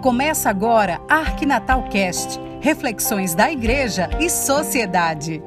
Começa agora Arquinatal Cast, reflexões da igreja e sociedade.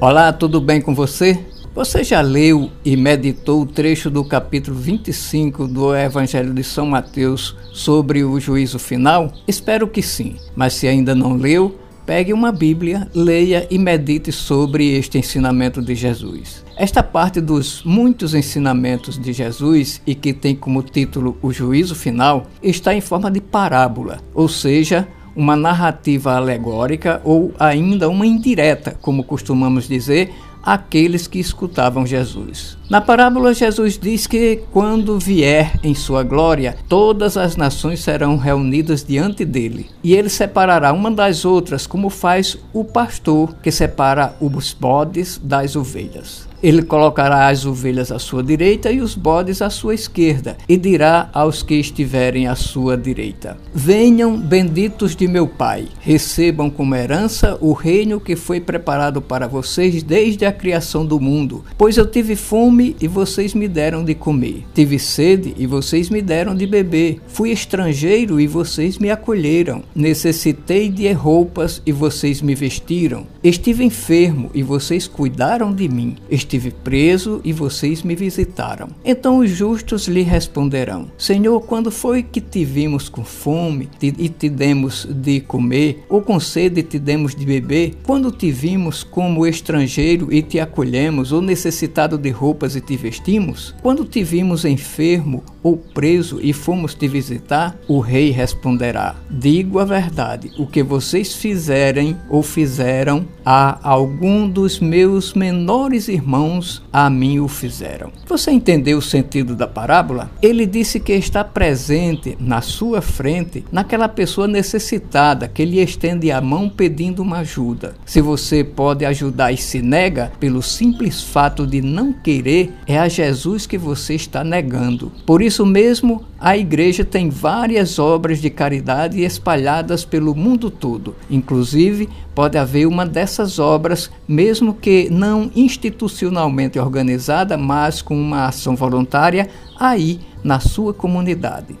Olá, tudo bem com você? Você já leu e meditou o trecho do capítulo 25 do Evangelho de São Mateus sobre o juízo final? Espero que sim, mas se ainda não leu, Pegue uma Bíblia, leia e medite sobre este ensinamento de Jesus. Esta parte dos muitos ensinamentos de Jesus e que tem como título O Juízo Final está em forma de parábola, ou seja, uma narrativa alegórica ou ainda uma indireta, como costumamos dizer, aqueles que escutavam Jesus. Na parábola, Jesus diz que quando vier em sua glória, todas as nações serão reunidas diante dele, e ele separará uma das outras, como faz o pastor que separa os bodes das ovelhas. Ele colocará as ovelhas à sua direita e os bodes à sua esquerda, e dirá aos que estiverem à sua direita: Venham, benditos de meu Pai, recebam como herança o reino que foi preparado para vocês desde a criação do mundo. Pois eu tive fome e vocês me deram de comer, tive sede e vocês me deram de beber, fui estrangeiro e vocês me acolheram, necessitei de roupas e vocês me vestiram, estive enfermo e vocês cuidaram de mim. Estive estive preso e vocês me visitaram. Então os justos lhe responderão: Senhor, quando foi que te vimos com fome e te demos de comer, ou com sede e te demos de beber? Quando te vimos como estrangeiro e te acolhemos, ou necessitado de roupas e te vestimos? Quando te vimos enfermo ou preso e fomos te visitar? O rei responderá: Digo a verdade, o que vocês fizerem ou fizeram a algum dos meus menores irmãos mãos a mim o fizeram. Você entendeu o sentido da parábola? Ele disse que está presente na sua frente, naquela pessoa necessitada que lhe estende a mão pedindo uma ajuda. Se você pode ajudar e se nega, pelo simples fato de não querer, é a Jesus que você está negando. Por isso mesmo, a igreja tem várias obras de caridade espalhadas pelo mundo todo. Inclusive, pode haver uma dessas obras, mesmo que não institucionalmente organizada, mas com uma ação voluntária aí na sua comunidade.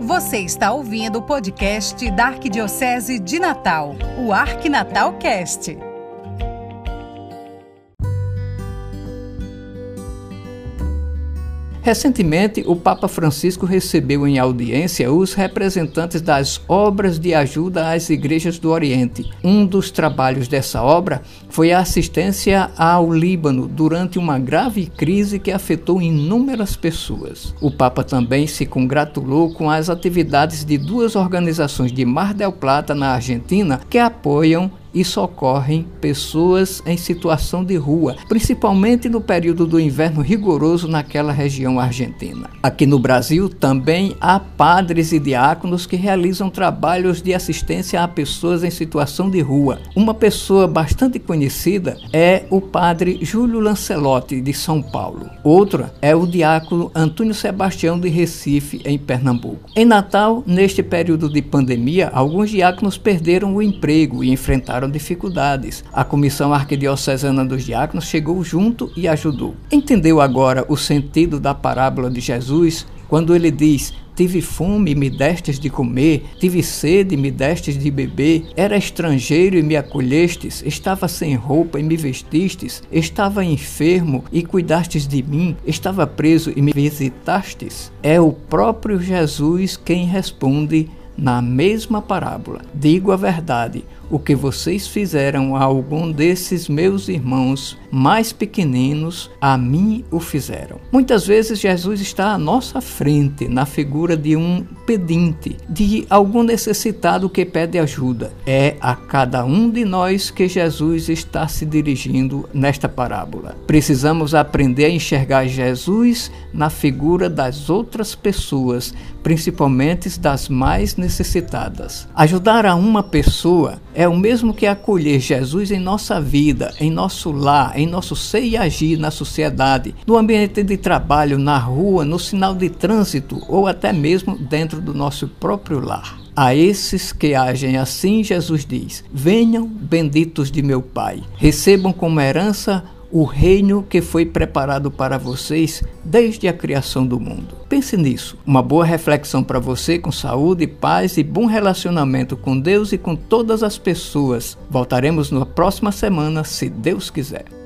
Você está ouvindo o podcast da Arquidiocese de Natal, o Arquinatal Recentemente, o Papa Francisco recebeu em audiência os representantes das obras de ajuda às igrejas do Oriente. Um dos trabalhos dessa obra foi a assistência ao Líbano durante uma grave crise que afetou inúmeras pessoas. O Papa também se congratulou com as atividades de duas organizações de Mar del Plata, na Argentina, que apoiam e socorrem pessoas em situação de rua, principalmente no período do inverno rigoroso naquela região argentina. Aqui no Brasil também há padres e diáconos que realizam trabalhos de assistência a pessoas em situação de rua. Uma pessoa bastante conhecida é o padre Júlio Lancelotti de São Paulo. Outra é o diácono Antônio Sebastião de Recife, em Pernambuco. Em Natal, neste período de pandemia, alguns diáconos perderam o emprego e enfrentaram dificuldades. A Comissão Arquidiocesana dos Diáconos chegou junto e ajudou. Entendeu agora o sentido da parábola de Jesus quando ele diz: Tive fome e me destes de comer, tive sede e me destes de beber, era estrangeiro e me acolhestes, estava sem roupa e me vestistes, estava enfermo e cuidastes de mim, estava preso e me visitastes. É o próprio Jesus quem responde na mesma parábola. Digo a verdade: o que vocês fizeram a algum desses meus irmãos mais pequeninos, a mim o fizeram. Muitas vezes Jesus está à nossa frente, na figura de um pedinte, de algum necessitado que pede ajuda. É a cada um de nós que Jesus está se dirigindo nesta parábola. Precisamos aprender a enxergar Jesus na figura das outras pessoas, principalmente das mais necessitadas. Ajudar a uma pessoa é o mesmo que acolher Jesus em nossa vida, em nosso lar, em nosso ser e agir na sociedade, no ambiente de trabalho, na rua, no sinal de trânsito ou até mesmo dentro do nosso próprio lar. A esses que agem assim, Jesus diz: Venham, benditos de meu Pai, recebam como herança o reino que foi preparado para vocês desde a criação do mundo. Pense nisso. Uma boa reflexão para você com saúde, paz e bom relacionamento com Deus e com todas as pessoas. Voltaremos na próxima semana, se Deus quiser.